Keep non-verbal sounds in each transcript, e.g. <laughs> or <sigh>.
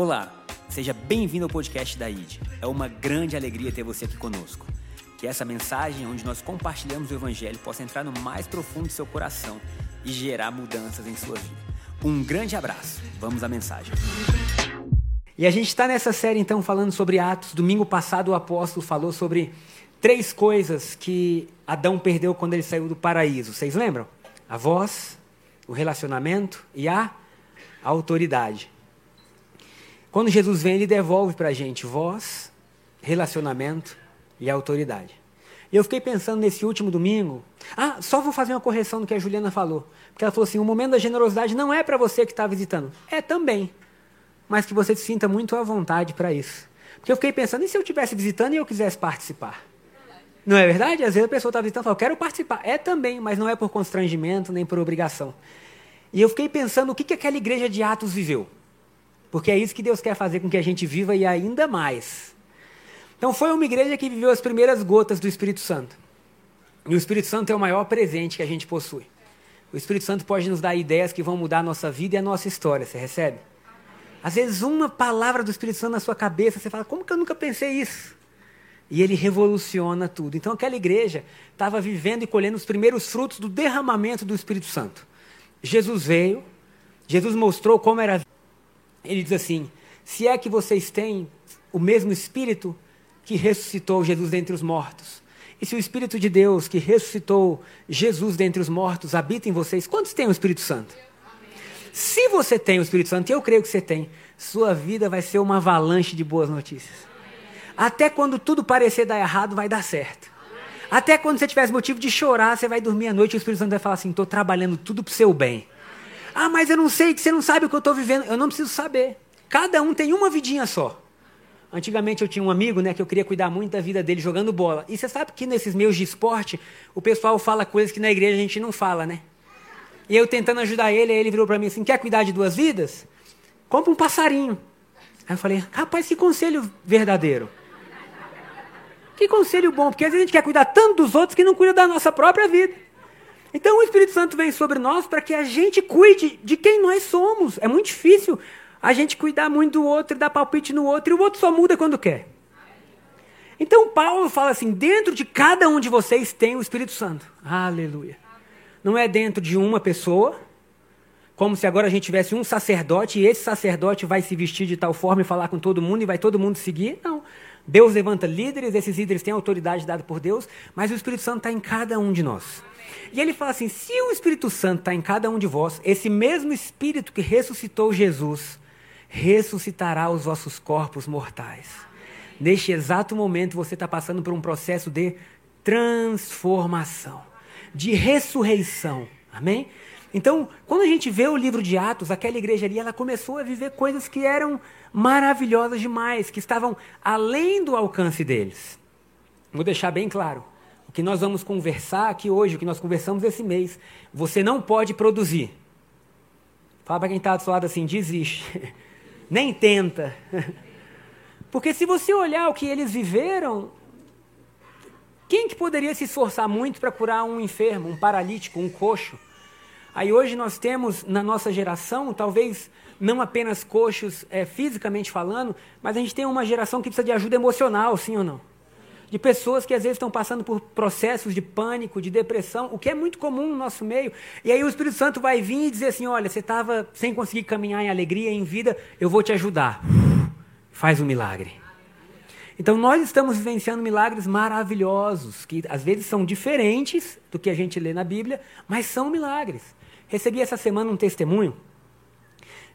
Olá, seja bem-vindo ao podcast da ID. É uma grande alegria ter você aqui conosco. Que essa mensagem, onde nós compartilhamos o Evangelho, possa entrar no mais profundo do seu coração e gerar mudanças em sua vida. Um grande abraço. Vamos à mensagem. E a gente está nessa série então falando sobre Atos. Domingo passado o apóstolo falou sobre três coisas que Adão perdeu quando ele saiu do paraíso. Vocês lembram? A voz, o relacionamento e a autoridade. Quando Jesus vem, ele devolve para a gente voz, relacionamento e autoridade. E eu fiquei pensando nesse último domingo. Ah, só vou fazer uma correção do que a Juliana falou. Porque ela falou assim: o momento da generosidade não é para você que está visitando. É também. Mas que você se sinta muito à vontade para isso. Porque eu fiquei pensando: e se eu estivesse visitando e eu quisesse participar? Não é verdade? Às vezes a pessoa está visitando e fala: eu quero participar. É também, mas não é por constrangimento nem por obrigação. E eu fiquei pensando o que, que aquela igreja de Atos viveu. Porque é isso que Deus quer fazer com que a gente viva e ainda mais. Então foi uma igreja que viveu as primeiras gotas do Espírito Santo. E o Espírito Santo é o maior presente que a gente possui. O Espírito Santo pode nos dar ideias que vão mudar a nossa vida e a nossa história. Você recebe? Às vezes, uma palavra do Espírito Santo na sua cabeça, você fala: como que eu nunca pensei isso? E ele revoluciona tudo. Então, aquela igreja estava vivendo e colhendo os primeiros frutos do derramamento do Espírito Santo. Jesus veio, Jesus mostrou como era. Ele diz assim: se é que vocês têm o mesmo Espírito que ressuscitou Jesus dentre os mortos, e se o Espírito de Deus que ressuscitou Jesus dentre os mortos habita em vocês, quantos têm o Espírito Santo? Se você tem o Espírito Santo, e eu creio que você tem, sua vida vai ser uma avalanche de boas notícias. Até quando tudo parecer dar errado, vai dar certo. Até quando você tiver motivo de chorar, você vai dormir à noite e o Espírito Santo vai falar assim: estou trabalhando tudo para o seu bem. Ah, mas eu não sei, que você não sabe o que eu estou vivendo. Eu não preciso saber. Cada um tem uma vidinha só. Antigamente eu tinha um amigo, né, que eu queria cuidar muito da vida dele jogando bola. E você sabe que nesses meios de esporte, o pessoal fala coisas que na igreja a gente não fala, né? E eu tentando ajudar ele, aí ele virou para mim assim: quer cuidar de duas vidas? Compra um passarinho. Aí eu falei: rapaz, que conselho verdadeiro. Que conselho bom, porque às vezes a gente quer cuidar tanto dos outros que não cuida da nossa própria vida. Então o Espírito Santo vem sobre nós para que a gente cuide de quem nós somos. É muito difícil a gente cuidar muito do outro e dar palpite no outro, e o outro só muda quando quer. Então Paulo fala assim: dentro de cada um de vocês tem o Espírito Santo. Aleluia. Não é dentro de uma pessoa, como se agora a gente tivesse um sacerdote e esse sacerdote vai se vestir de tal forma e falar com todo mundo e vai todo mundo seguir. Não. Deus levanta líderes, esses líderes têm autoridade dada por Deus, mas o Espírito Santo está em cada um de nós. E ele fala assim: se o Espírito Santo está em cada um de vós, esse mesmo Espírito que ressuscitou Jesus, ressuscitará os vossos corpos mortais. Neste exato momento, você está passando por um processo de transformação, de ressurreição. Amém? Então, quando a gente vê o livro de Atos, aquela igreja ali, ela começou a viver coisas que eram maravilhosas demais, que estavam além do alcance deles. Vou deixar bem claro. O que nós vamos conversar aqui hoje, o que nós conversamos esse mês, você não pode produzir. Fala para quem está do seu lado assim, desiste. <laughs> Nem tenta. <laughs> Porque se você olhar o que eles viveram, quem que poderia se esforçar muito para curar um enfermo, um paralítico, um coxo? Aí hoje nós temos na nossa geração, talvez não apenas coxos é, fisicamente falando, mas a gente tem uma geração que precisa de ajuda emocional, sim ou não? De pessoas que às vezes estão passando por processos de pânico, de depressão, o que é muito comum no nosso meio. E aí o Espírito Santo vai vir e dizer assim: olha, você estava sem conseguir caminhar em alegria, em vida, eu vou te ajudar. Faz um milagre. Então nós estamos vivenciando milagres maravilhosos, que às vezes são diferentes do que a gente lê na Bíblia, mas são milagres. Recebi essa semana um testemunho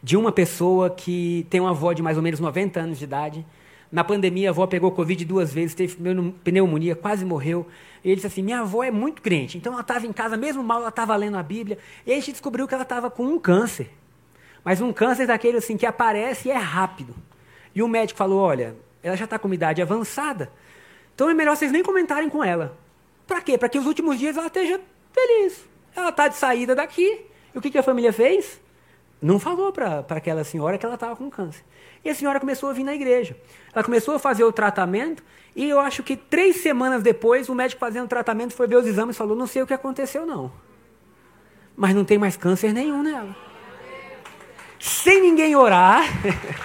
de uma pessoa que tem uma avó de mais ou menos 90 anos de idade. Na pandemia, a avó pegou Covid duas vezes, teve pneumonia, quase morreu. E ele disse assim: Minha avó é muito crente. Então ela estava em casa, mesmo mal, ela estava lendo a Bíblia. E aí a gente descobriu que ela estava com um câncer. Mas um câncer daquele assim que aparece e é rápido. E o médico falou: Olha, ela já está com uma idade avançada. Então é melhor vocês nem comentarem com ela. Para quê? Para que os últimos dias ela esteja feliz. Ela está de saída daqui. E o que, que a família fez? Não falou para aquela senhora que ela estava com câncer. E a senhora começou a vir na igreja. Ela começou a fazer o tratamento. E eu acho que três semanas depois, o médico fazendo o tratamento foi ver os exames e falou: Não sei o que aconteceu, não. Mas não tem mais câncer nenhum nela. Sem ninguém orar.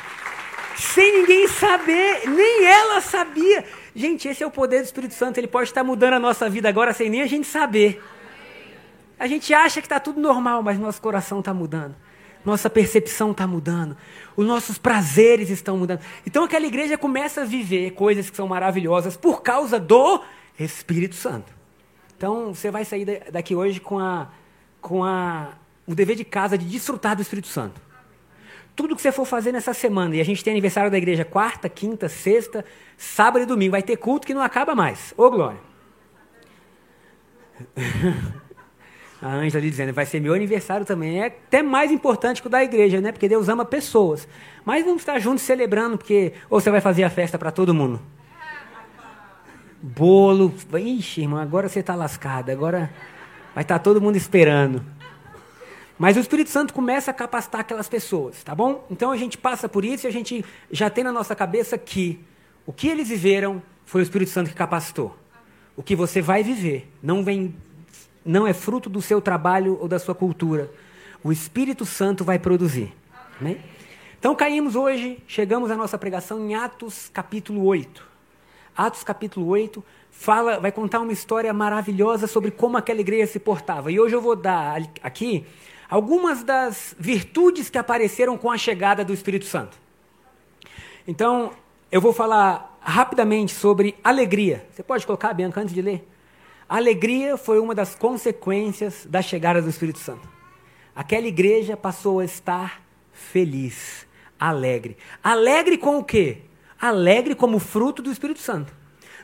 <laughs> sem ninguém saber, nem ela sabia. Gente, esse é o poder do Espírito Santo, ele pode estar mudando a nossa vida agora sem nem a gente saber. A gente acha que está tudo normal, mas nosso coração está mudando. Nossa percepção está mudando. Os nossos prazeres estão mudando. Então aquela igreja começa a viver coisas que são maravilhosas por causa do Espírito Santo. Então você vai sair daqui hoje com, a, com a, o dever de casa de desfrutar do Espírito Santo. Tudo que você for fazer nessa semana, e a gente tem aniversário da igreja quarta, quinta, sexta, sábado e domingo, vai ter culto que não acaba mais. Ô glória! <laughs> A Ângela ali dizendo, vai ser meu aniversário também. É até mais importante que o da igreja, né? Porque Deus ama pessoas. Mas vamos estar juntos celebrando, porque. Ou você vai fazer a festa para todo mundo? Bolo. Ixi, irmão, agora você está lascado. Agora vai estar todo mundo esperando. Mas o Espírito Santo começa a capacitar aquelas pessoas, tá bom? Então a gente passa por isso e a gente já tem na nossa cabeça que o que eles viveram foi o Espírito Santo que capacitou. O que você vai viver não vem não é fruto do seu trabalho ou da sua cultura. O Espírito Santo vai produzir. Né? Então caímos hoje, chegamos à nossa pregação em Atos capítulo 8. Atos capítulo 8 fala, vai contar uma história maravilhosa sobre como aquela igreja se portava. E hoje eu vou dar aqui algumas das virtudes que apareceram com a chegada do Espírito Santo. Então, eu vou falar rapidamente sobre alegria. Você pode colocar, Bianca, antes de ler? A alegria foi uma das consequências da chegada do Espírito Santo. Aquela igreja passou a estar feliz, alegre. Alegre com o quê? Alegre como fruto do Espírito Santo.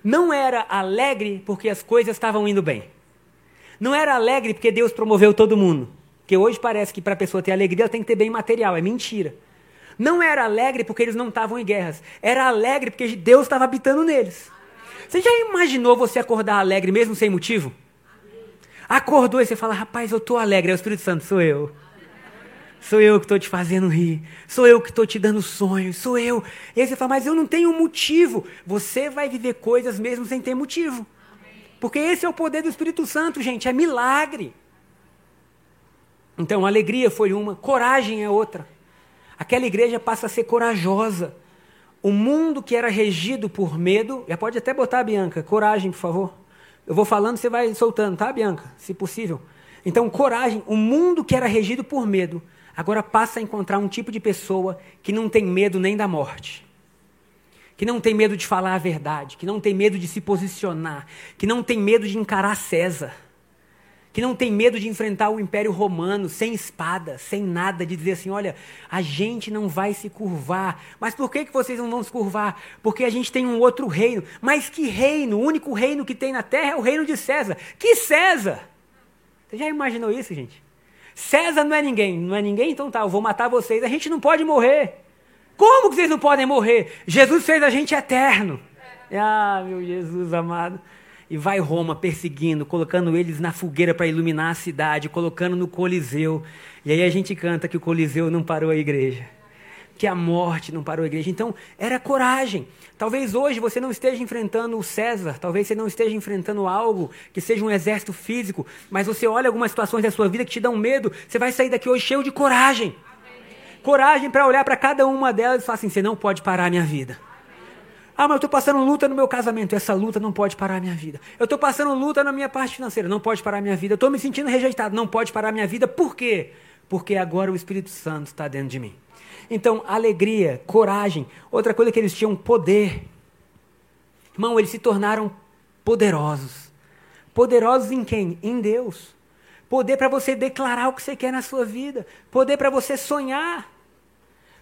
Não era alegre porque as coisas estavam indo bem. Não era alegre porque Deus promoveu todo mundo. Porque hoje parece que para a pessoa ter alegria ela tem que ter bem material. É mentira. Não era alegre porque eles não estavam em guerras. Era alegre porque Deus estava habitando neles. Você já imaginou você acordar alegre mesmo sem motivo? Acordou e você fala, rapaz, eu estou alegre. É o Espírito Santo, sou eu. Sou eu que estou te fazendo rir. Sou eu que estou te dando sonhos. Sou eu. E aí você fala, mas eu não tenho motivo. Você vai viver coisas mesmo sem ter motivo. Porque esse é o poder do Espírito Santo, gente. É milagre. Então, alegria foi uma, coragem é outra. Aquela igreja passa a ser corajosa. O mundo que era regido por medo, já pode até botar, Bianca, coragem, por favor. Eu vou falando, você vai soltando, tá, Bianca? Se possível. Então, coragem, o mundo que era regido por medo, agora passa a encontrar um tipo de pessoa que não tem medo nem da morte. Que não tem medo de falar a verdade, que não tem medo de se posicionar, que não tem medo de encarar César que não tem medo de enfrentar o Império Romano sem espada, sem nada, de dizer assim: olha, a gente não vai se curvar. Mas por que, que vocês não vão se curvar? Porque a gente tem um outro reino. Mas que reino? O único reino que tem na terra é o reino de César. Que César? Você já imaginou isso, gente? César não é ninguém. Não é ninguém? Então tá, eu vou matar vocês. A gente não pode morrer. Como que vocês não podem morrer? Jesus fez a gente eterno. Ah, meu Jesus amado e vai Roma perseguindo, colocando eles na fogueira para iluminar a cidade, colocando no Coliseu. E aí a gente canta que o Coliseu não parou a igreja, que a morte não parou a igreja. Então, era coragem. Talvez hoje você não esteja enfrentando o César, talvez você não esteja enfrentando algo que seja um exército físico, mas você olha algumas situações da sua vida que te dão medo, você vai sair daqui hoje cheio de coragem. Coragem para olhar para cada uma delas e falar assim: você não pode parar a minha vida. Ah, mas eu estou passando luta no meu casamento. Essa luta não pode parar a minha vida. Eu estou passando luta na minha parte financeira. Não pode parar a minha vida. Eu estou me sentindo rejeitado. Não pode parar a minha vida. Por quê? Porque agora o Espírito Santo está dentro de mim. Então, alegria, coragem. Outra coisa que eles tinham poder. Irmão, eles se tornaram poderosos. Poderosos em quem? Em Deus. Poder para você declarar o que você quer na sua vida. Poder para você sonhar.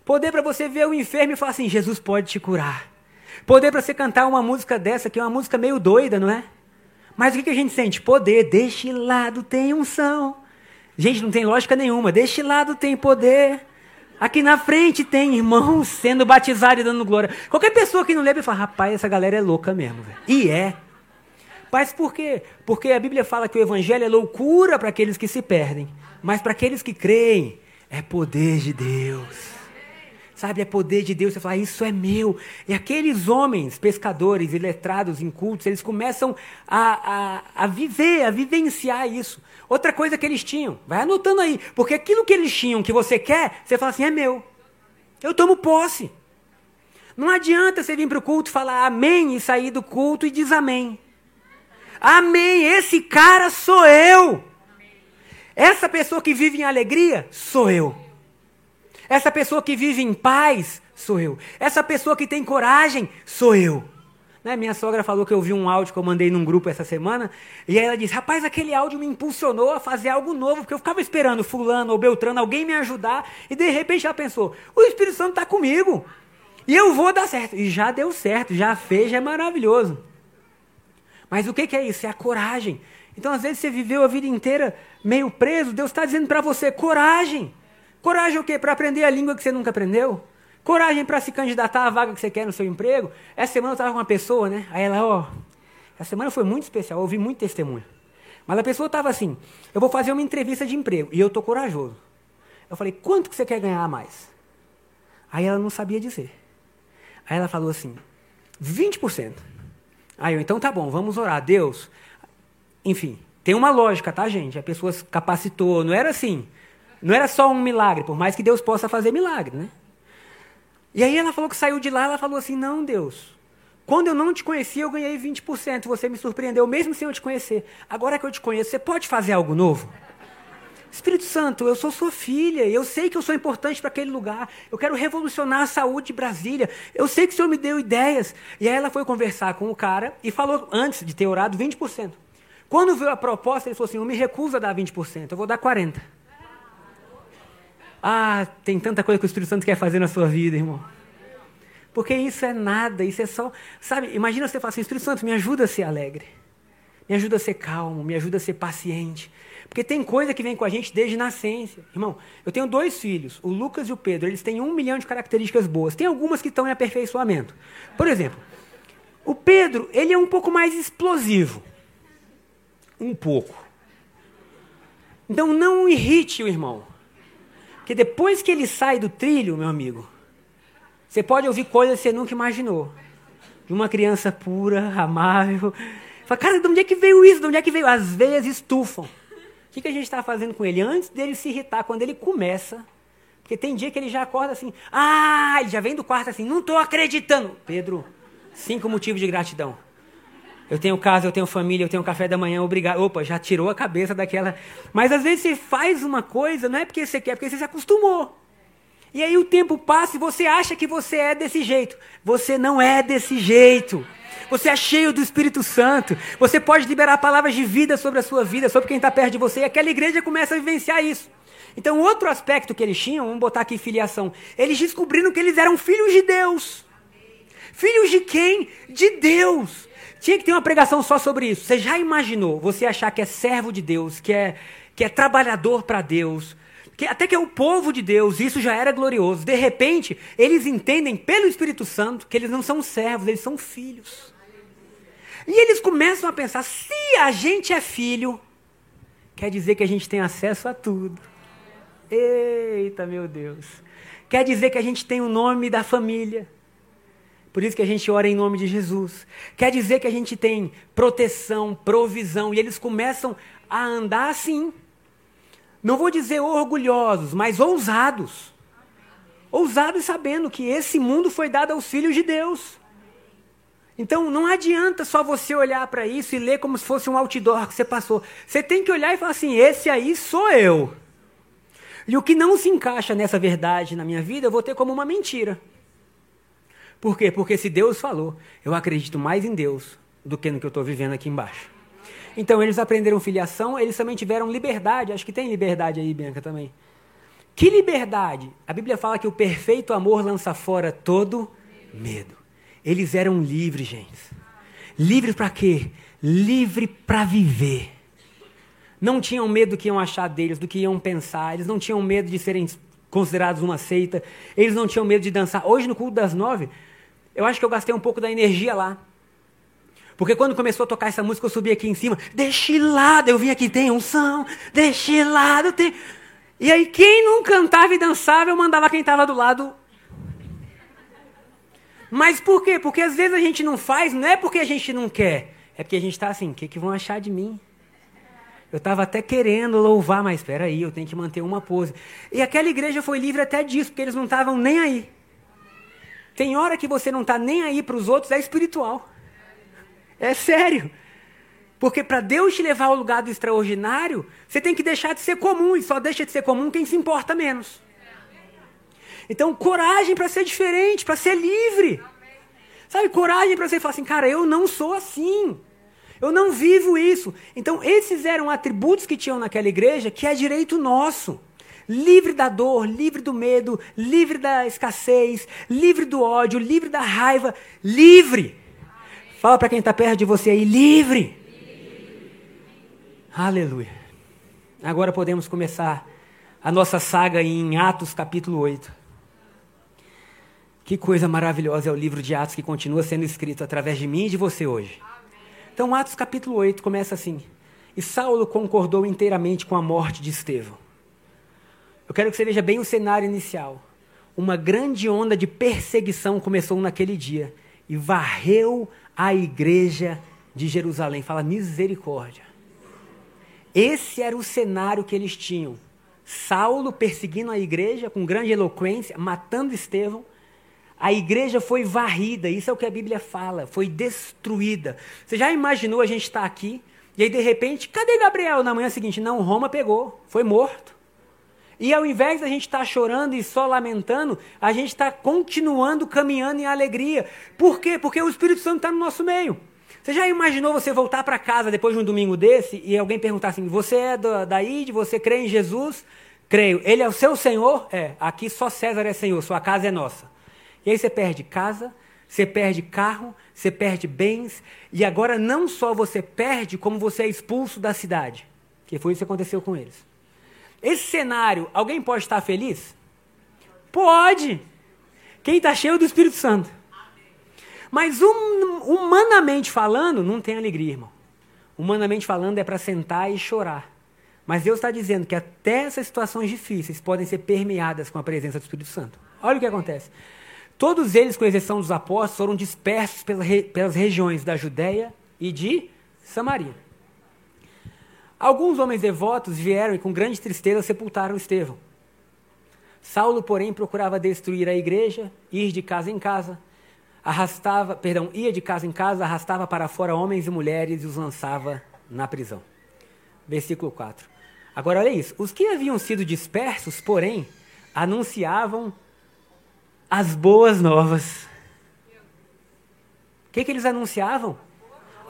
Poder para você ver o enfermo e falar assim: Jesus pode te curar. Poder para você cantar uma música dessa, que é uma música meio doida, não é? Mas o que, a gente sente? Poder. Deste lado tem unção. Gente, não tem lógica nenhuma. Deste lado tem poder. Aqui na frente tem irmãos sendo batizados e dando glória. Qualquer pessoa que não lembra fala, rapaz, essa galera é louca mesmo. Véio. E é. Mas por quê? Porque a Bíblia fala que o evangelho é loucura para aqueles que se perdem. Mas para aqueles que creem, é poder de Deus. Sabe, é poder de Deus. Você fala, isso é meu. E aqueles homens, pescadores e letrados, incultos, eles começam a, a, a viver, a vivenciar isso. Outra coisa que eles tinham, vai anotando aí, porque aquilo que eles tinham que você quer, você fala assim, é meu. Eu tomo posse. Não adianta você vir para o culto falar amém e sair do culto e diz amém. Amém, esse cara sou eu. Essa pessoa que vive em alegria, sou eu. Essa pessoa que vive em paz, sou eu. Essa pessoa que tem coragem, sou eu. Né? Minha sogra falou que eu vi um áudio que eu mandei num grupo essa semana, e aí ela disse: Rapaz, aquele áudio me impulsionou a fazer algo novo, porque eu ficava esperando Fulano ou Beltrano, alguém me ajudar, e de repente ela pensou: O Espírito Santo está comigo, e eu vou dar certo. E já deu certo, já fez, já é maravilhoso. Mas o que, que é isso? É a coragem. Então, às vezes, você viveu a vida inteira meio preso, Deus está dizendo para você: coragem. Coragem o quê? Para aprender a língua que você nunca aprendeu? Coragem para se candidatar à vaga que você quer no seu emprego. Essa semana eu estava com uma pessoa, né? Aí ela, ó, essa semana foi muito especial, eu ouvi muito testemunho. Mas a pessoa estava assim, eu vou fazer uma entrevista de emprego e eu tô corajoso. Eu falei, quanto que você quer ganhar a mais? Aí ela não sabia dizer. Aí ela falou assim, 20%. Aí eu, então tá bom, vamos orar. Deus, enfim, tem uma lógica, tá, gente? A pessoa se capacitou, não era assim. Não era só um milagre, por mais que Deus possa fazer milagre, né? E aí ela falou que saiu de lá, ela falou assim: "Não, Deus. Quando eu não te conhecia, eu ganhei 20%. Você me surpreendeu mesmo sem eu te conhecer. Agora que eu te conheço, você pode fazer algo novo?" Espírito Santo, eu sou sua filha, eu sei que eu sou importante para aquele lugar, eu quero revolucionar a saúde de Brasília, eu sei que o Senhor me deu ideias. E aí ela foi conversar com o cara e falou, antes de ter orado, 20%. Quando veio a proposta, ele falou assim: Eu me recuso a dar 20%, eu vou dar 40%. Ah, tem tanta coisa que o Espírito Santo quer fazer na sua vida, irmão. Porque isso é nada, isso é só. Sabe, imagina você falar assim: Espírito Santo, me ajuda a ser alegre. Me ajuda a ser calmo, me ajuda a ser paciente. Porque tem coisa que vem com a gente desde nascença. Irmão, eu tenho dois filhos, o Lucas e o Pedro. Eles têm um milhão de características boas. Tem algumas que estão em aperfeiçoamento. Por exemplo, o Pedro, ele é um pouco mais explosivo. Um pouco. Então não irrite o irmão. Porque depois que ele sai do trilho, meu amigo, você pode ouvir coisas que você nunca imaginou. De uma criança pura, amável. Fala, cara, de onde é que veio isso? De onde é que veio? As veias estufam. O que, que a gente está fazendo com ele? Antes dele se irritar, quando ele começa. Porque tem dia que ele já acorda assim. Ah, ele já vem do quarto assim. Não estou acreditando. Pedro, cinco motivos de gratidão. Eu tenho casa, eu tenho família, eu tenho café da manhã, obrigado. Opa, já tirou a cabeça daquela. Mas às vezes você faz uma coisa, não é porque você quer, é porque você se acostumou. E aí o tempo passa e você acha que você é desse jeito. Você não é desse jeito. Você é cheio do Espírito Santo. Você pode liberar palavras de vida sobre a sua vida, sobre quem está perto de você. E aquela igreja começa a vivenciar isso. Então, outro aspecto que eles tinham, vamos botar aqui filiação. Eles descobriram que eles eram filhos de Deus. Filhos de quem? De Deus. Tinha que ter uma pregação só sobre isso. Você já imaginou você achar que é servo de Deus, que é, que é trabalhador para Deus, que até que é o povo de Deus, isso já era glorioso. De repente, eles entendem pelo Espírito Santo que eles não são servos, eles são filhos. E eles começam a pensar: se a gente é filho, quer dizer que a gente tem acesso a tudo. Eita, meu Deus. Quer dizer que a gente tem o nome da família. Por isso que a gente ora em nome de Jesus. Quer dizer que a gente tem proteção, provisão, e eles começam a andar assim. Não vou dizer orgulhosos, mas ousados. Ousados sabendo que esse mundo foi dado aos filhos de Deus. Então não adianta só você olhar para isso e ler como se fosse um outdoor que você passou. Você tem que olhar e falar assim: esse aí sou eu. E o que não se encaixa nessa verdade na minha vida, eu vou ter como uma mentira. Por quê? Porque se Deus falou, eu acredito mais em Deus do que no que eu estou vivendo aqui embaixo. Então eles aprenderam filiação, eles também tiveram liberdade. Acho que tem liberdade aí, Bianca, também. Que liberdade? A Bíblia fala que o perfeito amor lança fora todo medo. Eles eram livres, gente. Livres para quê? Livre para viver. Não tinham medo do que iam achar deles, do que iam pensar. Eles não tinham medo de serem considerados uma seita. Eles não tinham medo de dançar. Hoje, no culto das nove, eu acho que eu gastei um pouco da energia lá. Porque quando começou a tocar essa música, eu subi aqui em cima, destilado, eu vim aqui, tem unção, destilado, tem. E aí, quem não cantava e dançava, eu mandava quem estava do lado. Mas por quê? Porque às vezes a gente não faz, não é porque a gente não quer, é porque a gente está assim, o que, que vão achar de mim? Eu estava até querendo louvar, mas espera aí, eu tenho que manter uma pose. E aquela igreja foi livre até disso, porque eles não estavam nem aí. Tem hora que você não está nem aí para os outros, é espiritual. É sério. Porque para Deus te levar ao lugar do extraordinário, você tem que deixar de ser comum, e só deixa de ser comum quem se importa menos. Então, coragem para ser diferente, para ser livre. Sabe, coragem para você falar assim, cara, eu não sou assim. Eu não vivo isso. Então, esses eram atributos que tinham naquela igreja que é direito nosso. Livre da dor, livre do medo, livre da escassez, livre do ódio, livre da raiva, livre. Fala para quem está perto de você aí, livre. Aleluia. Agora podemos começar a nossa saga em Atos capítulo 8. Que coisa maravilhosa é o livro de Atos que continua sendo escrito através de mim e de você hoje. Então, Atos capítulo 8 começa assim: E Saulo concordou inteiramente com a morte de Estevão. Eu quero que você veja bem o cenário inicial. Uma grande onda de perseguição começou naquele dia e varreu a igreja de Jerusalém. Fala misericórdia. Esse era o cenário que eles tinham. Saulo perseguindo a igreja com grande eloquência, matando Estevão. A igreja foi varrida, isso é o que a Bíblia fala, foi destruída. Você já imaginou a gente estar tá aqui e aí de repente, cadê Gabriel na manhã seguinte? Não, Roma pegou, foi morto. E ao invés da gente estar tá chorando e só lamentando, a gente está continuando caminhando em alegria. Por quê? Porque o Espírito Santo está no nosso meio. Você já imaginou você voltar para casa depois de um domingo desse e alguém perguntar assim: Você é da, da ID? Você crê em Jesus? Creio. Ele é o seu Senhor? É. Aqui só César é Senhor, sua casa é nossa. E aí você perde casa, você perde carro, você perde bens, e agora não só você perde, como você é expulso da cidade. Que foi isso que aconteceu com eles. Esse cenário, alguém pode estar feliz? Pode! Quem está cheio do Espírito Santo. Mas hum, humanamente falando, não tem alegria, irmão. Humanamente falando, é para sentar e chorar. Mas Deus está dizendo que até essas situações difíceis podem ser permeadas com a presença do Espírito Santo. Olha o que acontece. Todos eles, com exceção dos apóstolos, foram dispersos pelas regiões da Judéia e de Samaria. Alguns homens devotos vieram e, com grande tristeza, sepultaram Estevão. Saulo, porém, procurava destruir a igreja, ir de casa em casa, arrastava, perdão, ia de casa em casa, arrastava para fora homens e mulheres e os lançava na prisão. Versículo 4. Agora olha isso. Os que haviam sido dispersos, porém, anunciavam as boas novas. O que, que eles anunciavam?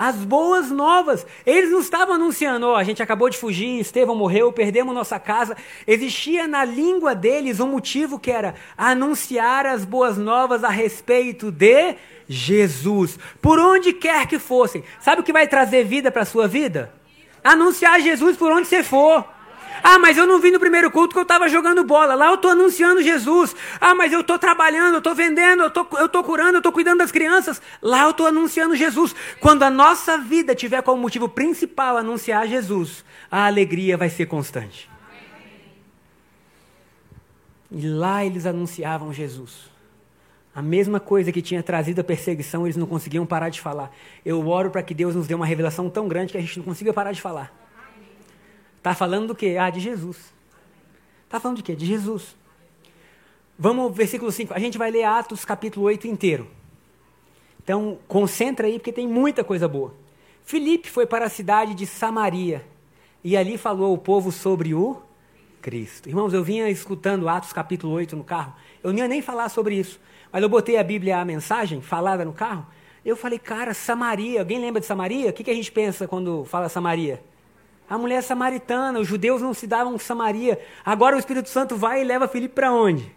As boas novas. Eles não estavam anunciando, ó, oh, a gente acabou de fugir, Estevão morreu, perdemos nossa casa. Existia na língua deles um motivo que era anunciar as boas novas a respeito de Jesus. Por onde quer que fossem. Sabe o que vai trazer vida para a sua vida? Anunciar Jesus por onde você for. Ah, mas eu não vim no primeiro culto que eu estava jogando bola. Lá eu estou anunciando Jesus. Ah, mas eu estou trabalhando, eu estou vendendo, eu tô, estou curando, eu estou cuidando das crianças. Lá eu estou anunciando Jesus. Quando a nossa vida tiver como motivo principal anunciar Jesus, a alegria vai ser constante. E lá eles anunciavam Jesus. A mesma coisa que tinha trazido a perseguição, eles não conseguiam parar de falar. Eu oro para que Deus nos dê uma revelação tão grande que a gente não consiga parar de falar. Está falando do quê? Ah, de Jesus. Está falando de quê? De Jesus. Vamos, versículo 5. A gente vai ler Atos capítulo 8 inteiro. Então, concentra aí, porque tem muita coisa boa. Filipe foi para a cidade de Samaria e ali falou ao povo sobre o Cristo. Irmãos, eu vinha escutando Atos capítulo 8 no carro. Eu não ia nem falar sobre isso, mas eu botei a Bíblia, a mensagem falada no carro. Eu falei, cara, Samaria. Alguém lembra de Samaria? O que, que a gente pensa quando fala Samaria? A mulher é samaritana, os judeus não se davam Samaria. Agora o Espírito Santo vai e leva Filipe para onde?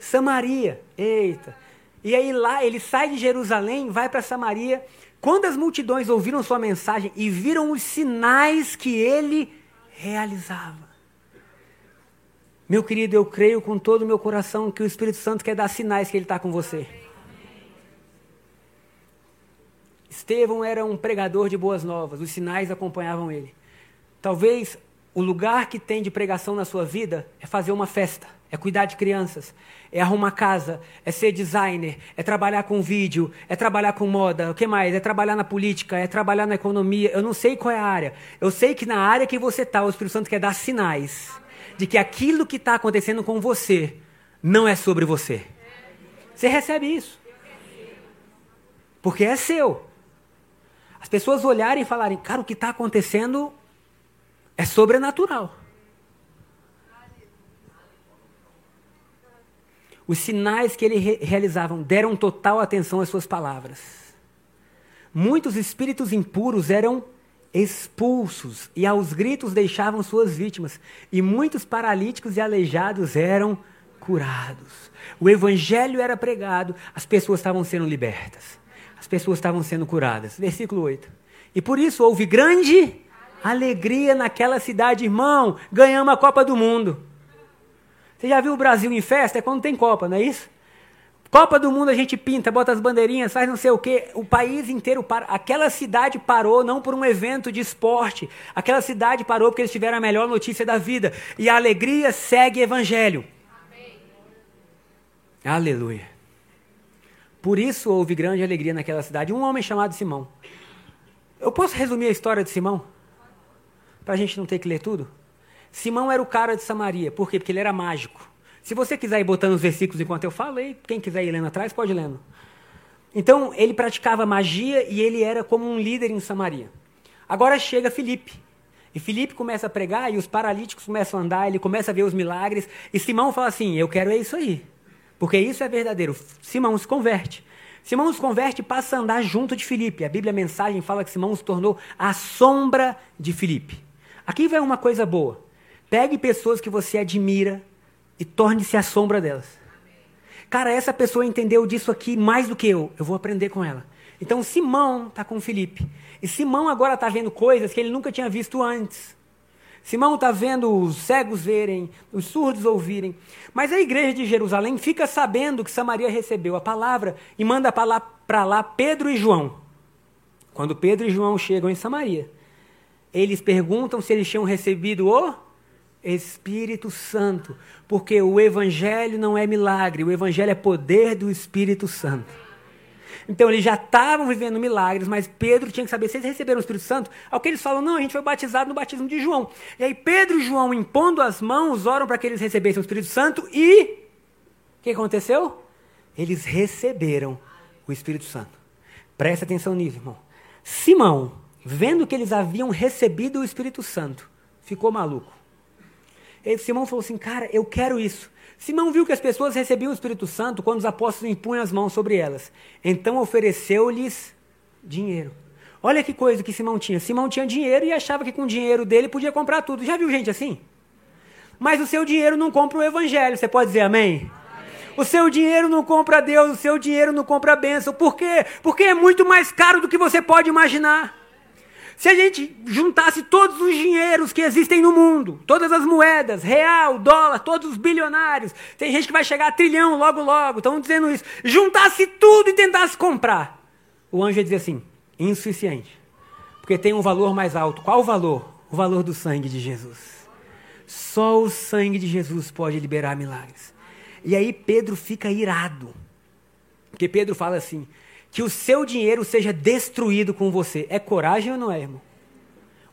Samaria. Samaria. Eita. E aí lá ele sai de Jerusalém, vai para Samaria. Quando as multidões ouviram sua mensagem e viram os sinais que ele realizava. Meu querido, eu creio com todo o meu coração que o Espírito Santo quer dar sinais que ele está com você. Estevão era um pregador de boas novas, os sinais acompanhavam ele. Talvez o lugar que tem de pregação na sua vida é fazer uma festa, é cuidar de crianças, é arrumar casa, é ser designer, é trabalhar com vídeo, é trabalhar com moda, o que mais? É trabalhar na política, é trabalhar na economia. Eu não sei qual é a área. Eu sei que na área que você está, o Espírito Santo quer dar sinais de que aquilo que está acontecendo com você não é sobre você. Você recebe isso. Porque é seu. As pessoas olharem e falarem, cara, o que está acontecendo é sobrenatural. Os sinais que ele re realizavam deram total atenção às suas palavras. Muitos espíritos impuros eram expulsos e aos gritos deixavam suas vítimas, e muitos paralíticos e aleijados eram curados. O evangelho era pregado, as pessoas estavam sendo libertas, as pessoas estavam sendo curadas. Versículo 8. E por isso houve grande alegria naquela cidade, irmão, ganhamos a Copa do Mundo. Você já viu o Brasil em festa? É quando tem Copa, não é isso? Copa do Mundo a gente pinta, bota as bandeirinhas, faz não sei o quê. O país inteiro para. Aquela cidade parou não por um evento de esporte. Aquela cidade parou porque eles tiveram a melhor notícia da vida. E a alegria segue evangelho. Amém. Aleluia. Por isso houve grande alegria naquela cidade. Um homem chamado Simão. Eu posso resumir a história de Simão? Para a gente não ter que ler tudo? Simão era o cara de Samaria. Por quê? Porque ele era mágico. Se você quiser ir botando os versículos enquanto eu falo, aí, quem quiser ir lendo atrás, pode ir lendo. Então, ele praticava magia e ele era como um líder em Samaria. Agora chega Filipe. E Filipe começa a pregar e os paralíticos começam a andar, ele começa a ver os milagres. E Simão fala assim: Eu quero é isso aí. Porque isso é verdadeiro. Simão se converte. Simão se converte e passa a andar junto de Filipe. A Bíblia, a mensagem, fala que Simão se tornou a sombra de Filipe. Aqui vai uma coisa boa. Pegue pessoas que você admira, e torne-se a sombra delas. Cara, essa pessoa entendeu disso aqui mais do que eu. Eu vou aprender com ela. Então Simão está com Felipe. E Simão agora está vendo coisas que ele nunca tinha visto antes. Simão está vendo os cegos verem, os surdos ouvirem. Mas a igreja de Jerusalém fica sabendo que Samaria recebeu a palavra e manda para lá, lá Pedro e João. Quando Pedro e João chegam em Samaria, eles perguntam se eles tinham recebido o Espírito Santo, porque o Evangelho não é milagre, o Evangelho é poder do Espírito Santo. Então eles já estavam vivendo milagres, mas Pedro tinha que saber se eles receberam o Espírito Santo. Ao que eles falam, não, a gente foi batizado no batismo de João. E aí Pedro e João, impondo as mãos, oram para que eles recebessem o Espírito Santo e. O que aconteceu? Eles receberam o Espírito Santo. Presta atenção nisso, irmão. Simão, vendo que eles haviam recebido o Espírito Santo, ficou maluco. E Simão falou assim: Cara, eu quero isso. Simão viu que as pessoas recebiam o Espírito Santo quando os apóstolos impunham as mãos sobre elas. Então ofereceu-lhes dinheiro. Olha que coisa que Simão tinha. Simão tinha dinheiro e achava que com o dinheiro dele podia comprar tudo. Já viu gente assim? Mas o seu dinheiro não compra o evangelho. Você pode dizer amém? O seu dinheiro não compra Deus, o seu dinheiro não compra a bênção. Por quê? Porque é muito mais caro do que você pode imaginar. Se a gente juntasse todos os dinheiros que existem no mundo, todas as moedas, real, dólar, todos os bilionários, tem gente que vai chegar a trilhão logo logo, estão dizendo isso, juntasse tudo e tentasse comprar, o anjo ia dizer assim: insuficiente. Porque tem um valor mais alto. Qual o valor? O valor do sangue de Jesus. Só o sangue de Jesus pode liberar milagres. E aí Pedro fica irado. Porque Pedro fala assim: que o seu dinheiro seja destruído com você. É coragem ou não é, irmão?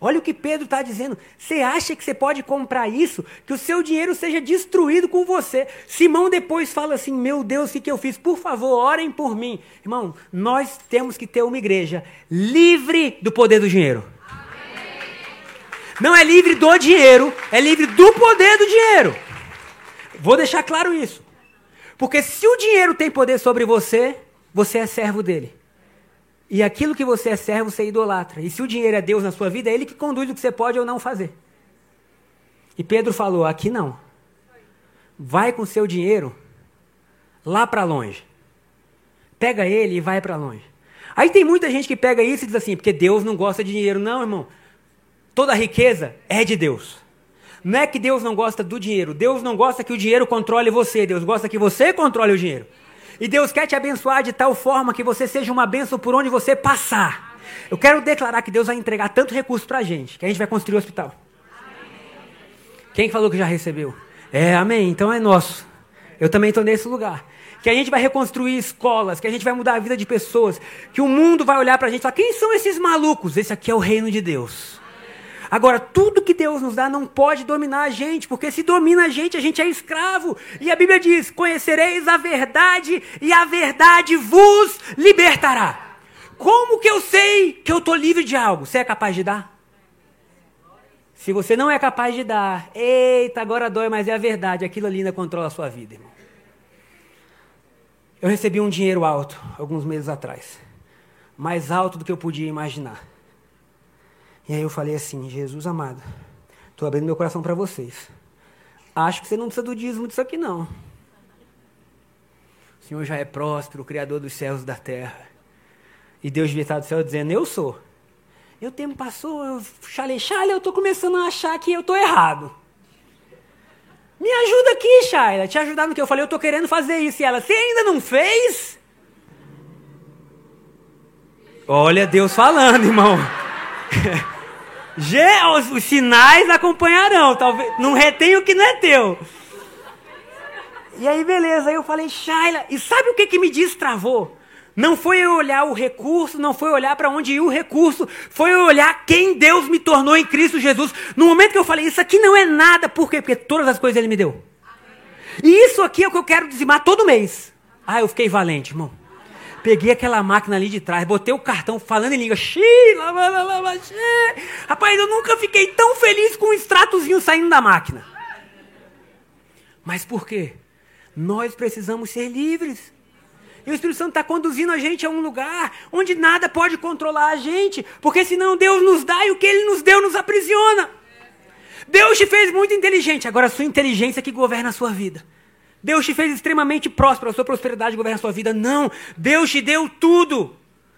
Olha o que Pedro está dizendo. Você acha que você pode comprar isso? Que o seu dinheiro seja destruído com você. Simão depois fala assim: Meu Deus, o que eu fiz? Por favor, orem por mim. Irmão, nós temos que ter uma igreja livre do poder do dinheiro. Não é livre do dinheiro, é livre do poder do dinheiro. Vou deixar claro isso. Porque se o dinheiro tem poder sobre você, você é servo dele. E aquilo que você é servo, você idolatra. E se o dinheiro é Deus na sua vida, é Ele que conduz o que você pode ou não fazer. E Pedro falou: aqui não. Vai com seu dinheiro lá para longe. Pega ele e vai para longe. Aí tem muita gente que pega isso e diz assim: porque Deus não gosta de dinheiro. Não, irmão. Toda riqueza é de Deus. Não é que Deus não gosta do dinheiro. Deus não gosta que o dinheiro controle você. Deus gosta que você controle o dinheiro. E Deus quer te abençoar de tal forma que você seja uma bênção por onde você passar. Eu quero declarar que Deus vai entregar tanto recurso para a gente, que a gente vai construir o um hospital. Quem falou que já recebeu? É, amém. Então é nosso. Eu também estou nesse lugar. Que a gente vai reconstruir escolas, que a gente vai mudar a vida de pessoas, que o mundo vai olhar para a gente e falar: quem são esses malucos? Esse aqui é o reino de Deus. Agora, tudo que Deus nos dá não pode dominar a gente, porque se domina a gente, a gente é escravo. E a Bíblia diz: Conhecereis a verdade, e a verdade vos libertará. Como que eu sei que eu estou livre de algo? Você é capaz de dar? Se você não é capaz de dar, eita, agora dói, mas é a verdade, aquilo ali ainda controla a sua vida, irmão. Eu recebi um dinheiro alto alguns meses atrás, mais alto do que eu podia imaginar. E aí eu falei assim: Jesus amado, estou abrindo meu coração para vocês. Acho que você não precisa do dízimo disso aqui, não. O Senhor já é próspero, o Criador dos céus e da terra. E Deus devia estar do céu dizendo: Eu sou. E o tempo passou, eu chalei, chale, eu estou começando a achar que eu estou errado. Me ajuda aqui, Shaila, te ajudar no que eu falei, eu estou querendo fazer isso. E ela, você ainda não fez? Olha Deus falando, irmão. <laughs> os, os sinais acompanharão, talvez não retém o que não é teu. E aí, beleza, aí eu falei, Shaila, e sabe o que, que me destravou? Não foi eu olhar o recurso, não foi olhar para onde ia o recurso, foi eu olhar quem Deus me tornou em Cristo Jesus. No momento que eu falei, isso aqui não é nada, por quê? Porque todas as coisas Ele me deu. E isso aqui é o que eu quero dizimar todo mês. Ah, eu fiquei valente, irmão. Peguei aquela máquina ali de trás, botei o cartão falando em língua. Xiii, lava, lava, Rapaz, eu nunca fiquei tão feliz com um extratozinho saindo da máquina. Mas por quê? Nós precisamos ser livres. E o Espírito Santo está conduzindo a gente a um lugar onde nada pode controlar a gente, porque senão Deus nos dá e o que Ele nos deu nos aprisiona. Deus te fez muito inteligente, agora a sua inteligência que governa a sua vida. Deus te fez extremamente próspero, a sua prosperidade governa a sua vida. Não, Deus te deu tudo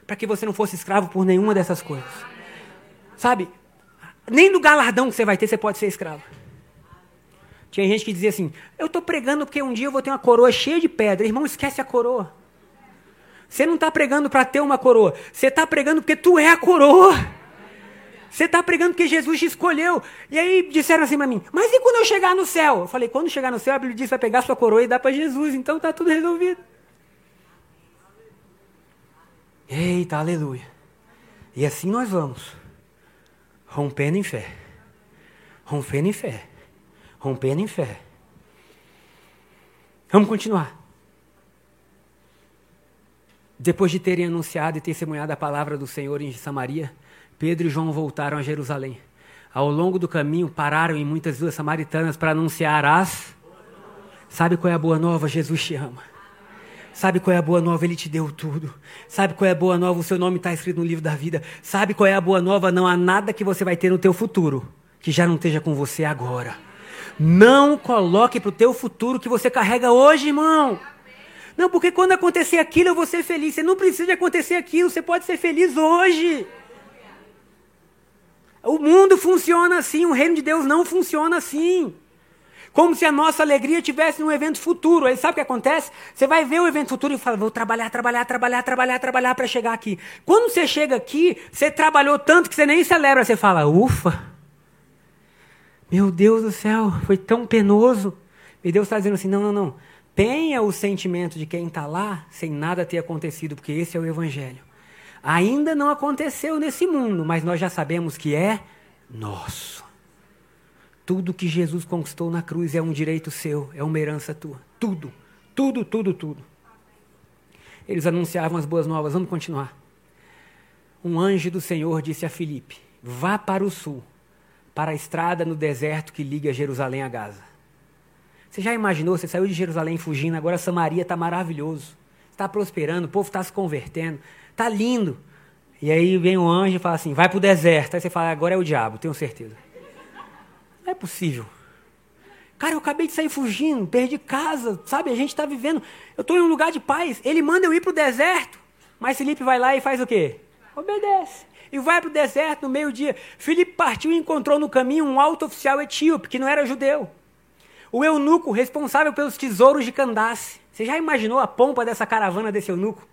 para que você não fosse escravo por nenhuma dessas coisas. Sabe? Nem do galardão que você vai ter, você pode ser escravo. Tinha gente que dizia assim: Eu estou pregando porque um dia eu vou ter uma coroa cheia de pedra. Irmão, esquece a coroa. Você não está pregando para ter uma coroa. Você está pregando porque tu é a coroa. Você está pregando porque Jesus te escolheu. E aí disseram assim para mim, mas e quando eu chegar no céu? Eu falei, quando chegar no céu, a Bíblia diz vai pegar sua coroa e dar para Jesus. Então está tudo resolvido. Eita, aleluia. E assim nós vamos. Rompendo em fé. Rompendo em fé. Rompendo em fé. Vamos continuar. Depois de terem anunciado e testemunhado a palavra do Senhor em Samaria, Pedro e João voltaram a Jerusalém. Ao longo do caminho, pararam em muitas vilas samaritanas para anunciar as. Sabe qual é a boa nova? Jesus te ama. Sabe qual é a boa nova? Ele te deu tudo. Sabe qual é a boa nova? O seu nome está escrito no livro da vida. Sabe qual é a boa nova? Não há nada que você vai ter no teu futuro que já não esteja com você agora. Não coloque para o teu futuro que você carrega hoje, irmão. Não, porque quando acontecer aquilo eu vou ser feliz. Você não precisa de acontecer aquilo, você pode ser feliz hoje. O mundo funciona assim, o reino de Deus não funciona assim. Como se a nossa alegria tivesse num evento futuro. Aí sabe o que acontece? Você vai ver o evento futuro e fala: vou trabalhar, trabalhar, trabalhar, trabalhar, trabalhar para chegar aqui. Quando você chega aqui, você trabalhou tanto que você nem celebra. Você fala: ufa, meu Deus do céu, foi tão penoso. E Deus está dizendo assim: não, não, não. Tenha o sentimento de quem está lá sem nada ter acontecido, porque esse é o Evangelho. Ainda não aconteceu nesse mundo, mas nós já sabemos que é nosso. Tudo que Jesus conquistou na cruz é um direito seu, é uma herança tua. Tudo, tudo, tudo, tudo. Eles anunciavam as boas novas. Vamos continuar. Um anjo do Senhor disse a Filipe: Vá para o sul, para a estrada no deserto que liga Jerusalém a Gaza. Você já imaginou? Você saiu de Jerusalém fugindo, agora Samaria está maravilhoso. Está prosperando, o povo está se convertendo. Está lindo. E aí vem o anjo e fala assim: vai para o deserto. Aí você fala: agora é o diabo, tenho certeza. Não é possível. Cara, eu acabei de sair fugindo, perdi casa, sabe? A gente está vivendo. Eu estou em um lugar de paz. Ele manda eu ir para o deserto. Mas Felipe vai lá e faz o quê? Obedece. E vai para o deserto no meio-dia. Felipe partiu e encontrou no caminho um alto oficial etíope, que não era judeu. O eunuco responsável pelos tesouros de Candace. Você já imaginou a pompa dessa caravana desse eunuco?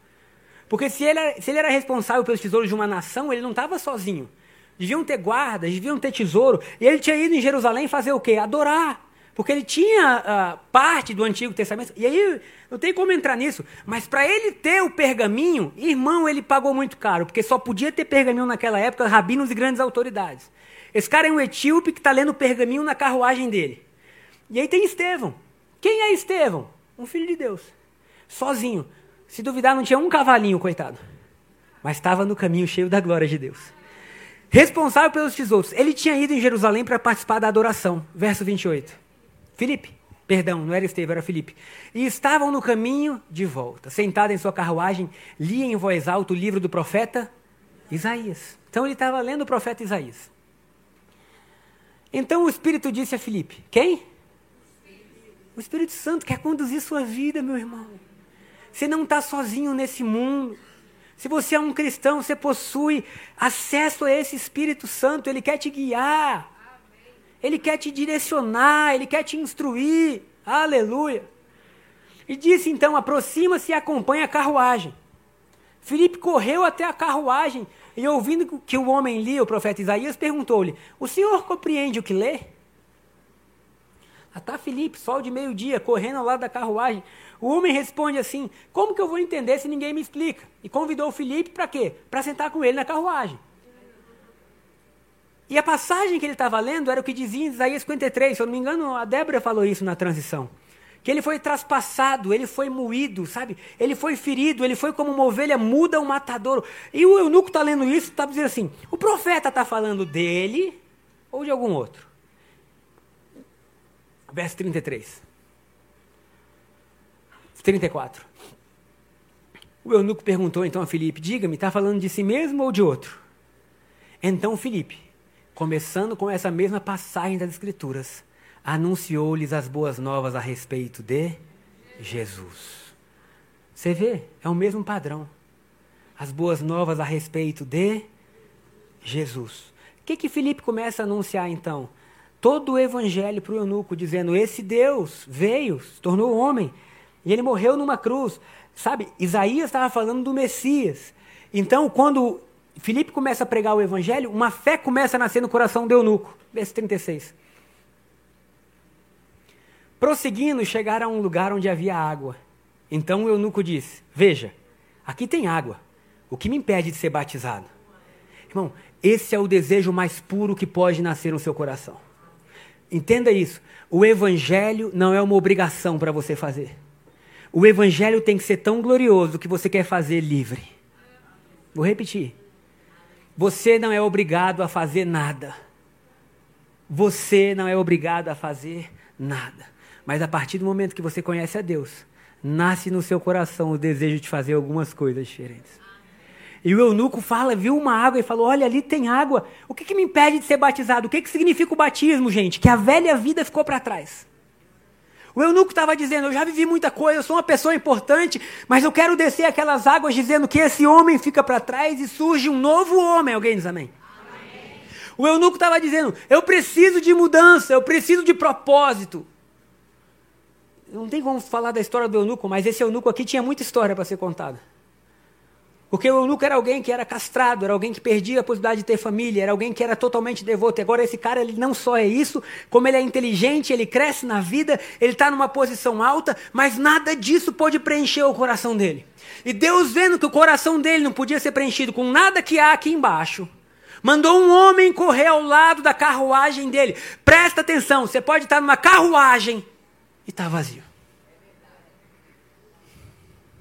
Porque se ele, era, se ele era responsável pelos tesouros de uma nação, ele não estava sozinho. Deviam ter guardas, deviam ter tesouro. E ele tinha ido em Jerusalém fazer o quê? Adorar. Porque ele tinha uh, parte do Antigo Testamento. E aí, não tem como entrar nisso. Mas para ele ter o pergaminho, irmão, ele pagou muito caro. Porque só podia ter pergaminho naquela época rabinos e grandes autoridades. Esse cara é um etíope que está lendo pergaminho na carruagem dele. E aí tem Estevão. Quem é Estevão? Um filho de Deus. Sozinho. Se duvidar, não tinha um cavalinho, coitado. Mas estava no caminho cheio da glória de Deus. Responsável pelos tesouros. Ele tinha ido em Jerusalém para participar da adoração. Verso 28. Filipe. Perdão, não era Estevão, era Filipe. E estavam no caminho de volta. Sentado em sua carruagem, lia em voz alta o livro do profeta Isaías. Então ele estava lendo o profeta Isaías. Então o Espírito disse a Filipe: Quem? O Espírito Santo quer conduzir sua vida, meu irmão. Você não está sozinho nesse mundo. Se você é um cristão, você possui acesso a esse Espírito Santo, ele quer te guiar. Ele quer te direcionar, ele quer te instruir. Aleluia. E disse então: aproxima-se e acompanha a carruagem. Filipe correu até a carruagem e, ouvindo que o homem lia o profeta Isaías, perguntou-lhe: O senhor compreende o que lê? Lá está Filipe, sol de meio-dia, correndo ao lado da carruagem. O homem responde assim: Como que eu vou entender se ninguém me explica? E convidou o Filipe para quê? Para sentar com ele na carruagem. E a passagem que ele estava lendo era o que dizia em Isaías 53, se eu não me engano, a Débora falou isso na transição. Que ele foi traspassado, ele foi moído, sabe? Ele foi ferido, ele foi como uma ovelha muda um matadouro. E o eunuco está lendo isso, está dizendo assim: o profeta está falando dele ou de algum outro? Verso 33. 34. O eunuco perguntou então a Filipe: Diga-me, está falando de si mesmo ou de outro? Então Filipe, começando com essa mesma passagem das Escrituras, anunciou-lhes as boas novas a respeito de Jesus. Você vê, é o mesmo padrão. As boas novas a respeito de Jesus. O que que Filipe começa a anunciar então? Todo o evangelho para o eunuco, dizendo: Esse Deus veio, se tornou homem, e ele morreu numa cruz. Sabe, Isaías estava falando do Messias. Então, quando Filipe começa a pregar o evangelho, uma fé começa a nascer no coração do eunuco. Verso 36. Prosseguindo, chegaram a um lugar onde havia água. Então o eunuco disse: Veja, aqui tem água. O que me impede de ser batizado? Irmão, esse é o desejo mais puro que pode nascer no seu coração. Entenda isso. O evangelho não é uma obrigação para você fazer. O evangelho tem que ser tão glorioso que você quer fazer livre. Vou repetir. Você não é obrigado a fazer nada. Você não é obrigado a fazer nada. Mas a partir do momento que você conhece a Deus, nasce no seu coração o desejo de fazer algumas coisas diferentes. E o eunuco fala, viu uma água e falou: Olha, ali tem água. O que, que me impede de ser batizado? O que, que significa o batismo, gente? Que a velha vida ficou para trás. O eunuco estava dizendo: Eu já vivi muita coisa, eu sou uma pessoa importante, mas eu quero descer aquelas águas dizendo que esse homem fica para trás e surge um novo homem. Alguém diz amém? amém. O eunuco estava dizendo: Eu preciso de mudança, eu preciso de propósito. Não tem como falar da história do eunuco, mas esse eunuco aqui tinha muita história para ser contada. Porque o eunuco era alguém que era castrado, era alguém que perdia a possibilidade de ter família, era alguém que era totalmente devoto. E agora esse cara, ele não só é isso, como ele é inteligente, ele cresce na vida, ele está numa posição alta, mas nada disso pode preencher o coração dele. E Deus, vendo que o coração dele não podia ser preenchido com nada que há aqui embaixo, mandou um homem correr ao lado da carruagem dele. Presta atenção, você pode estar numa carruagem e está vazio.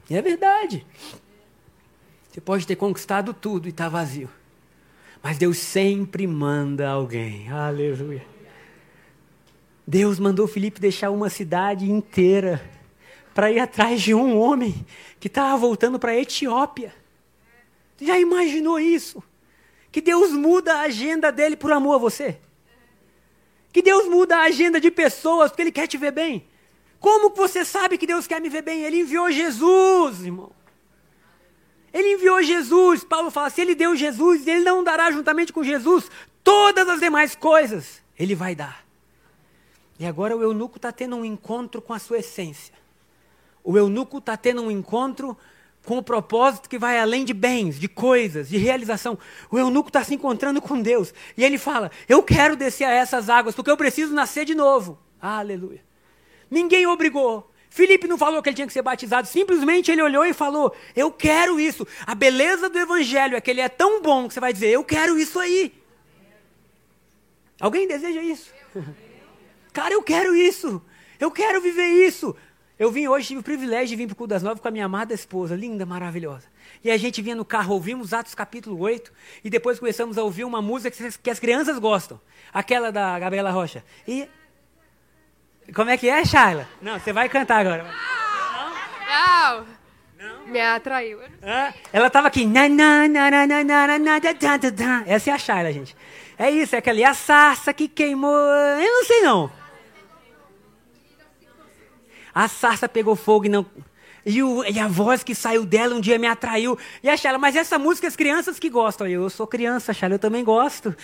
E é verdade. Você pode ter conquistado tudo e está vazio. Mas Deus sempre manda alguém. Aleluia. Deus mandou Filipe deixar uma cidade inteira para ir atrás de um homem que estava voltando para a Etiópia. Já imaginou isso? Que Deus muda a agenda dele por amor a você? Que Deus muda a agenda de pessoas porque Ele quer te ver bem? Como você sabe que Deus quer me ver bem? Ele enviou Jesus, irmão. Ele enviou Jesus. Paulo fala: se ele deu Jesus, ele não dará juntamente com Jesus todas as demais coisas. Ele vai dar. E agora o eunuco está tendo um encontro com a sua essência. O eunuco está tendo um encontro com o propósito que vai além de bens, de coisas, de realização. O eunuco está se encontrando com Deus. E ele fala: Eu quero descer a essas águas, porque eu preciso nascer de novo. Aleluia. Ninguém obrigou. Felipe não falou que ele tinha que ser batizado, simplesmente ele olhou e falou: Eu quero isso. A beleza do evangelho é que ele é tão bom que você vai dizer: Eu quero isso aí. Alguém deseja isso? <laughs> Cara, eu quero isso. Eu quero viver isso. Eu vim hoje, tive o privilégio de vir para o Culto das Nove com a minha amada esposa, linda, maravilhosa. E a gente vinha no carro, ouvimos Atos capítulo 8, e depois começamos a ouvir uma música que as crianças gostam. Aquela da Gabriela Rocha. E. Como é que é, Shaila? Não, você vai cantar agora. Não. Não. Me atraiu. Ah, ela estava aqui. Essa é a Shaila, gente. É isso, é aquela. E a sarça que queimou. Eu não sei não. A sarça pegou fogo e não. E, o, e, a voz que saiu dela um dia me atraiu. E a Shala, mas essa música as crianças que gostam. Eu, eu sou criança, Shala, eu também gosto.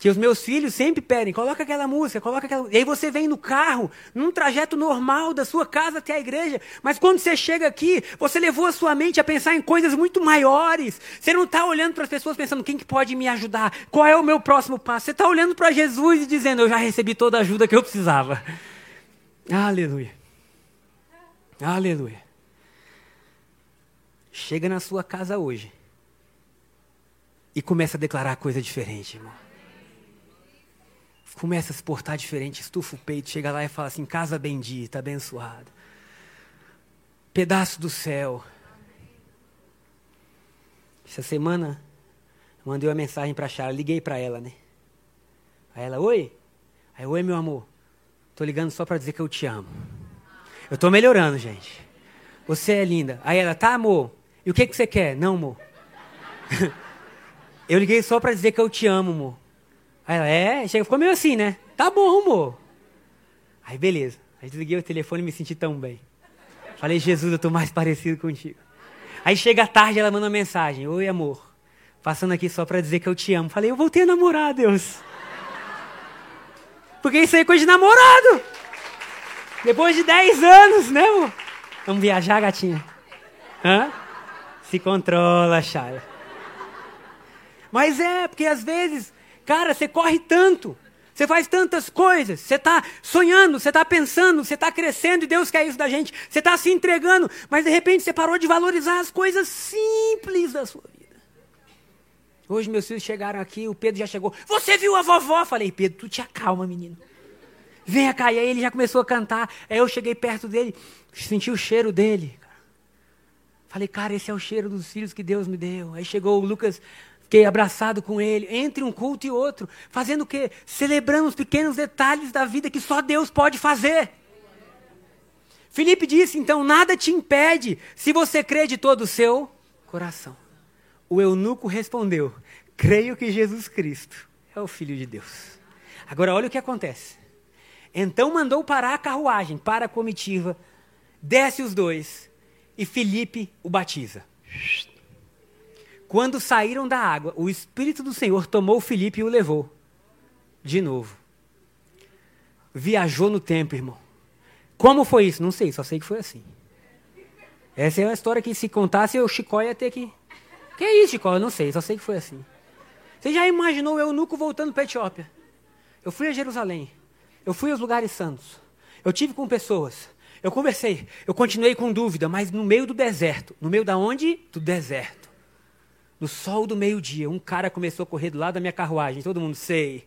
Que os meus filhos sempre pedem, coloca aquela música, coloca aquela. E aí você vem no carro, num trajeto normal da sua casa até a igreja, mas quando você chega aqui, você levou a sua mente a pensar em coisas muito maiores. Você não está olhando para as pessoas pensando quem que pode me ajudar, qual é o meu próximo passo. Você está olhando para Jesus e dizendo, eu já recebi toda a ajuda que eu precisava. Aleluia. Aleluia. Chega na sua casa hoje e começa a declarar coisa diferente, irmão. Começa a se portar diferente, estufa o peito, chega lá e fala assim: casa bendita, abençoado. Pedaço do céu. Essa semana, mandei uma mensagem para a Chara, liguei para ela, né? Aí ela, oi? Aí, oi, meu amor. Tô ligando só para dizer que eu te amo. Eu tô melhorando, gente. Você é linda. Aí ela, tá, amor? E o que, que você quer? Não, amor. <laughs> eu liguei só para dizer que eu te amo, amor. Aí ela, é? Chega, ficou meio assim, né? Tá bom, amor. Aí, beleza. Aí desliguei o telefone e me senti tão bem. Falei, Jesus, eu tô mais <laughs> parecido contigo. Aí chega tarde, ela manda uma mensagem. Oi, amor. Passando aqui só para dizer que eu te amo. Falei, eu voltei a namorar, Deus. Porque isso aí é coisa de namorado. Depois de 10 anos, né, amor? Vamos viajar, gatinha? Hã? Se controla, Chala. Mas é, porque às vezes, cara, você corre tanto. Você faz tantas coisas, você está sonhando, você está pensando, você está crescendo e Deus quer isso da gente. Você está se entregando, mas de repente você parou de valorizar as coisas simples da sua vida. Hoje meus filhos chegaram aqui, o Pedro já chegou. Você viu a vovó? Falei, Pedro, tu te acalma, menino. Venha cá. E aí ele já começou a cantar. Aí eu cheguei perto dele, senti o cheiro dele. Falei, cara, esse é o cheiro dos filhos que Deus me deu. Aí chegou o Lucas, fiquei abraçado com ele, entre um culto e outro, fazendo o quê? Celebrando os pequenos detalhes da vida que só Deus pode fazer. Felipe disse, então, nada te impede se você crê de todo o seu coração. O eunuco respondeu: Creio que Jesus Cristo é o Filho de Deus. Agora, olha o que acontece. Então mandou parar a carruagem para a comitiva, desce os dois e Felipe o batiza. Quando saíram da água, o Espírito do Senhor tomou Felipe e o levou. De novo. Viajou no tempo, irmão. Como foi isso? Não sei, só sei que foi assim. Essa é uma história que se contasse, o Chicó ia ter que. Que é isso, Chicó? Eu não sei, só sei que foi assim. Você já imaginou o eunuco voltando para a Etiópia? Eu fui a Jerusalém. Eu fui aos lugares santos. Eu tive com pessoas. Eu conversei. Eu continuei com dúvida, mas no meio do deserto. No meio da onde? Do deserto. No sol do meio-dia, um cara começou a correr do lado da minha carruagem. Todo mundo sei.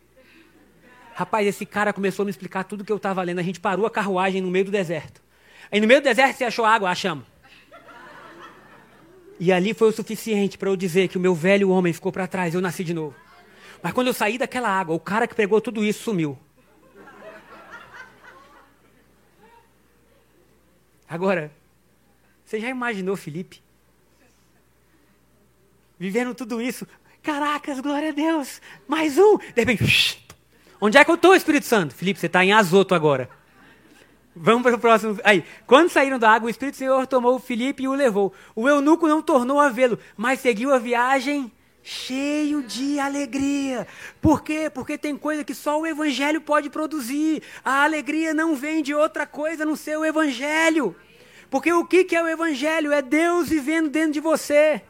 Rapaz, esse cara começou a me explicar tudo que eu estava lendo. A gente parou a carruagem no meio do deserto. Aí no meio do deserto você achou água? Achamos. E ali foi o suficiente para eu dizer que o meu velho homem ficou para trás, eu nasci de novo. Mas quando eu saí daquela água, o cara que pegou tudo isso sumiu. Agora, você já imaginou Felipe? Vivendo tudo isso. Caracas, glória a Deus. Mais um. De repente, onde é que eu estou, Espírito Santo? Felipe, você está em Azoto agora. Vamos para o próximo. Aí, quando saíram da água, o Espírito Senhor tomou Felipe e o levou. O eunuco não tornou a vê-lo, mas seguiu a viagem cheio de alegria. Por quê? Porque tem coisa que só o Evangelho pode produzir. A alegria não vem de outra coisa no seu Evangelho. Porque o que é o Evangelho? É Deus vivendo dentro de você.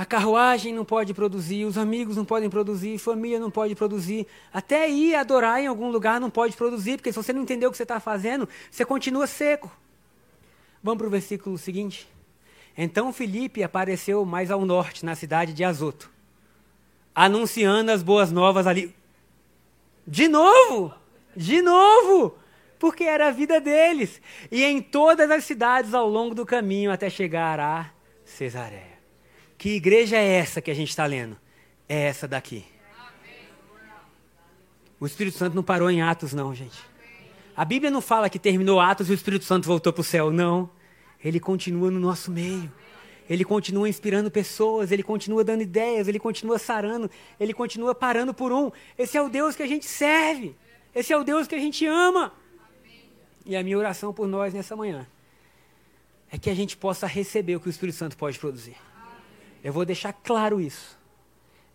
A carruagem não pode produzir, os amigos não podem produzir, família não pode produzir, até ir adorar em algum lugar não pode produzir, porque se você não entendeu o que você está fazendo, você continua seco. Vamos para o versículo seguinte. Então Filipe apareceu mais ao norte, na cidade de Azoto. anunciando as boas novas ali. De novo! De novo! Porque era a vida deles. E em todas as cidades ao longo do caminho até chegar a Cesareia. Que igreja é essa que a gente está lendo? É essa daqui. O Espírito Santo não parou em Atos, não, gente. A Bíblia não fala que terminou Atos e o Espírito Santo voltou para o céu, não. Ele continua no nosso meio. Ele continua inspirando pessoas, ele continua dando ideias, ele continua sarando, ele continua parando por um. Esse é o Deus que a gente serve. Esse é o Deus que a gente ama. E a minha oração por nós nessa manhã é que a gente possa receber o que o Espírito Santo pode produzir. Eu vou deixar claro isso.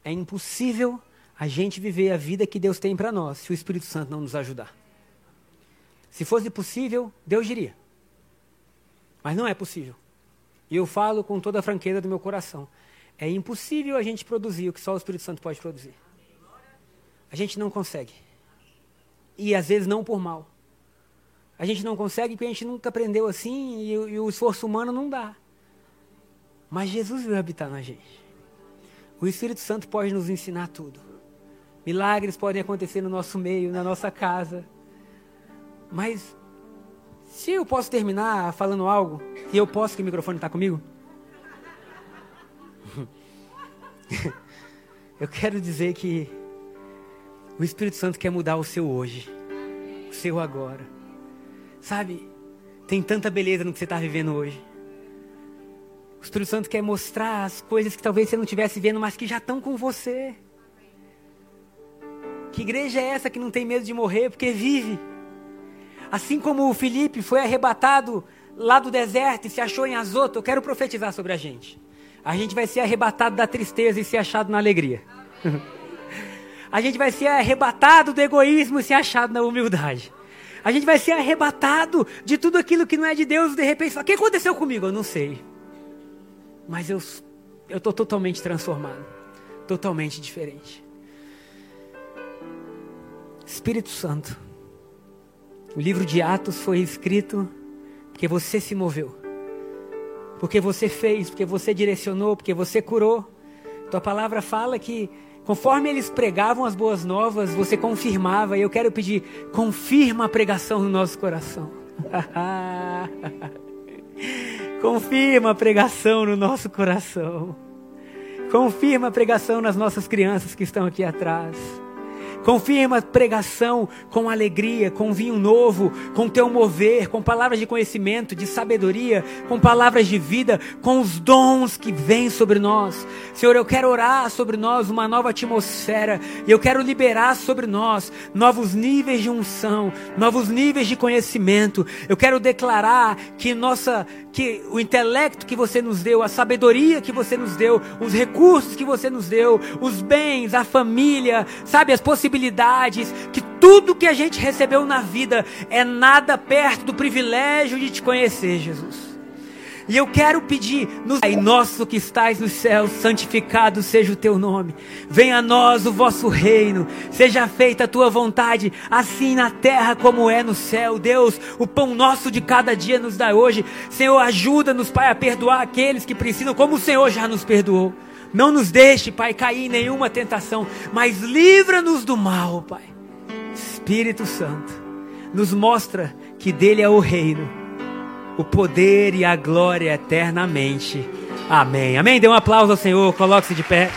É impossível a gente viver a vida que Deus tem para nós se o Espírito Santo não nos ajudar. Se fosse possível, Deus diria. Mas não é possível. E eu falo com toda a franqueza do meu coração. É impossível a gente produzir o que só o Espírito Santo pode produzir. A gente não consegue. E às vezes não por mal. A gente não consegue porque a gente nunca aprendeu assim e, e o esforço humano não dá. Mas Jesus veio habitar na gente. O Espírito Santo pode nos ensinar tudo. Milagres podem acontecer no nosso meio, na nossa casa. Mas se eu posso terminar falando algo, e eu posso que o microfone está comigo? <laughs> eu quero dizer que o Espírito Santo quer mudar o seu hoje, o seu agora. Sabe, tem tanta beleza no que você está vivendo hoje. O Espírito Santo quer mostrar as coisas que talvez você não estivesse vendo, mas que já estão com você. Que igreja é essa que não tem medo de morrer porque vive? Assim como o Felipe foi arrebatado lá do deserto e se achou em Azoto, eu quero profetizar sobre a gente. A gente vai ser arrebatado da tristeza e ser achado na alegria. <laughs> a gente vai ser arrebatado do egoísmo e ser achado na humildade. A gente vai ser arrebatado de tudo aquilo que não é de Deus e de repente fala: O que aconteceu comigo? Eu não sei. Mas eu estou totalmente transformado. Totalmente diferente. Espírito Santo. O livro de Atos foi escrito porque você se moveu, porque você fez, porque você direcionou, porque você curou. Tua palavra fala que conforme eles pregavam as boas novas, você confirmava, e eu quero pedir, confirma a pregação no nosso coração. <laughs> confirma a pregação no nosso coração. Confirma a pregação nas nossas crianças que estão aqui atrás. Confirma a pregação com alegria, com vinho novo, com teu mover, com palavras de conhecimento, de sabedoria, com palavras de vida, com os dons que vêm sobre nós. Senhor, eu quero orar sobre nós uma nova atmosfera e eu quero liberar sobre nós novos níveis de unção, novos níveis de conhecimento. Eu quero declarar que nossa que o intelecto que você nos deu, a sabedoria que você nos deu, os recursos que você nos deu, os bens, a família, sabe, as possibilidades, que tudo que a gente recebeu na vida é nada perto do privilégio de te conhecer, Jesus. E eu quero pedir, nos Pai nosso que estás nos céus, santificado seja o teu nome. Venha a nós o vosso reino. Seja feita a tua vontade, assim na terra como é no céu. Deus, o pão nosso de cada dia nos dá hoje. Senhor, ajuda-nos, Pai, a perdoar aqueles que precisam, como o Senhor já nos perdoou. Não nos deixe, Pai, cair em nenhuma tentação, mas livra-nos do mal, Pai. Espírito Santo, nos mostra que dele é o reino o poder e a glória eternamente. Amém. Amém. Dê um aplauso ao Senhor, coloque-se de pé.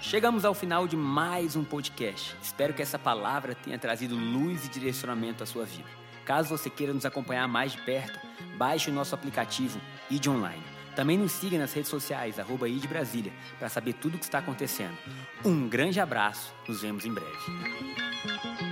Chegamos ao final de mais um podcast. Espero que essa palavra tenha trazido luz e direcionamento à sua vida. Caso você queira nos acompanhar mais de perto, baixe o nosso aplicativo ID Online. Também nos siga nas redes sociais, arroba ID Brasília, para saber tudo o que está acontecendo. Um grande abraço, nos vemos em breve.